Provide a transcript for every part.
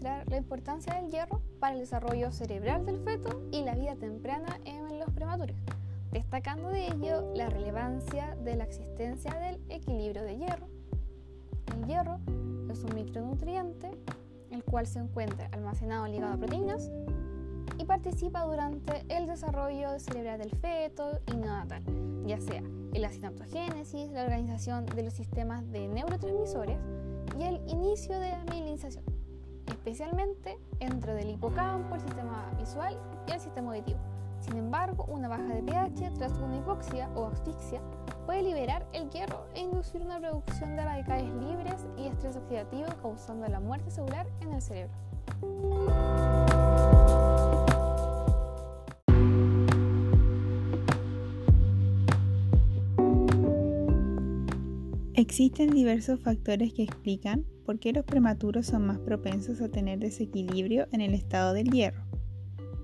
la importancia del hierro para el desarrollo cerebral del feto y la vida temprana en los prematuros, destacando de ello la relevancia de la existencia del equilibrio de hierro. El hierro es un micronutriente el cual se encuentra almacenado ligado a proteínas y participa durante el desarrollo cerebral del feto y neonatal, ya sea en la sinaptogénesis, la organización de los sistemas de neurotransmisores y el inicio de la mielinización, especialmente entre del hipocampo, el sistema visual y el sistema auditivo. Sin embargo, una baja de pH tras una hipoxia o asfixia puede liberar el hierro e inducir una producción de radicales libres y estrés oxidativo causando la muerte celular en el cerebro. Existen diversos factores que explican por qué los prematuros son más propensos a tener desequilibrio en el estado del hierro.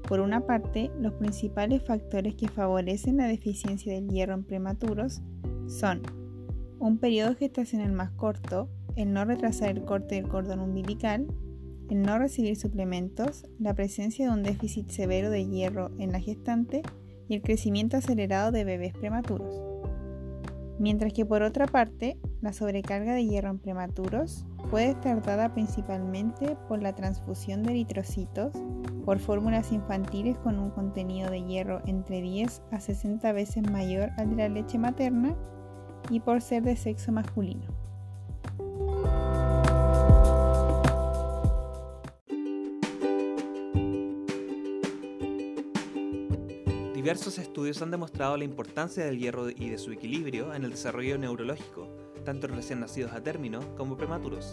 Por una parte, los principales factores que favorecen la deficiencia del hierro en prematuros son un periodo gestacional más corto, el no retrasar el corte del cordón umbilical, el no recibir suplementos, la presencia de un déficit severo de hierro en la gestante y el crecimiento acelerado de bebés prematuros mientras que por otra parte, la sobrecarga de hierro en prematuros puede estar dada principalmente por la transfusión de eritrocitos, por fórmulas infantiles con un contenido de hierro entre 10 a 60 veces mayor al de la leche materna y por ser de sexo masculino. Diversos estudios han demostrado la importancia del hierro y de su equilibrio en el desarrollo neurológico, tanto en recién nacidos a término como prematuros.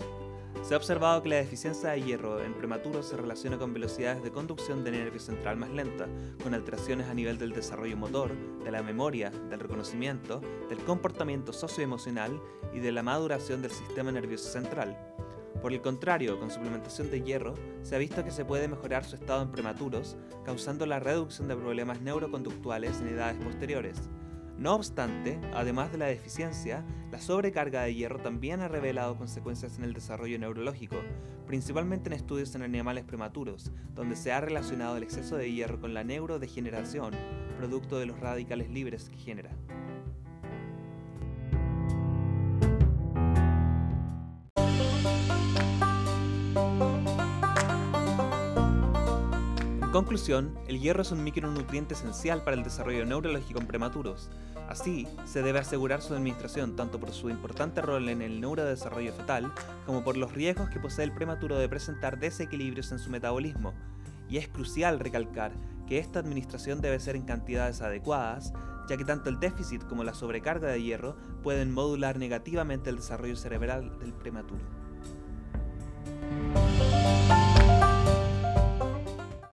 Se ha observado que la deficiencia de hierro en prematuros se relaciona con velocidades de conducción de nervio central más lenta, con alteraciones a nivel del desarrollo motor, de la memoria, del reconocimiento, del comportamiento socioemocional y de la maduración del sistema nervioso central. Por el contrario, con suplementación de hierro, se ha visto que se puede mejorar su estado en prematuros, causando la reducción de problemas neuroconductuales en edades posteriores. No obstante, además de la deficiencia, la sobrecarga de hierro también ha revelado consecuencias en el desarrollo neurológico, principalmente en estudios en animales prematuros, donde se ha relacionado el exceso de hierro con la neurodegeneración, producto de los radicales libres que genera. Conclusión, el hierro es un micronutriente esencial para el desarrollo neurológico en prematuros. Así, se debe asegurar su administración tanto por su importante rol en el neurodesarrollo fetal como por los riesgos que posee el prematuro de presentar desequilibrios en su metabolismo. Y es crucial recalcar que esta administración debe ser en cantidades adecuadas, ya que tanto el déficit como la sobrecarga de hierro pueden modular negativamente el desarrollo cerebral del prematuro.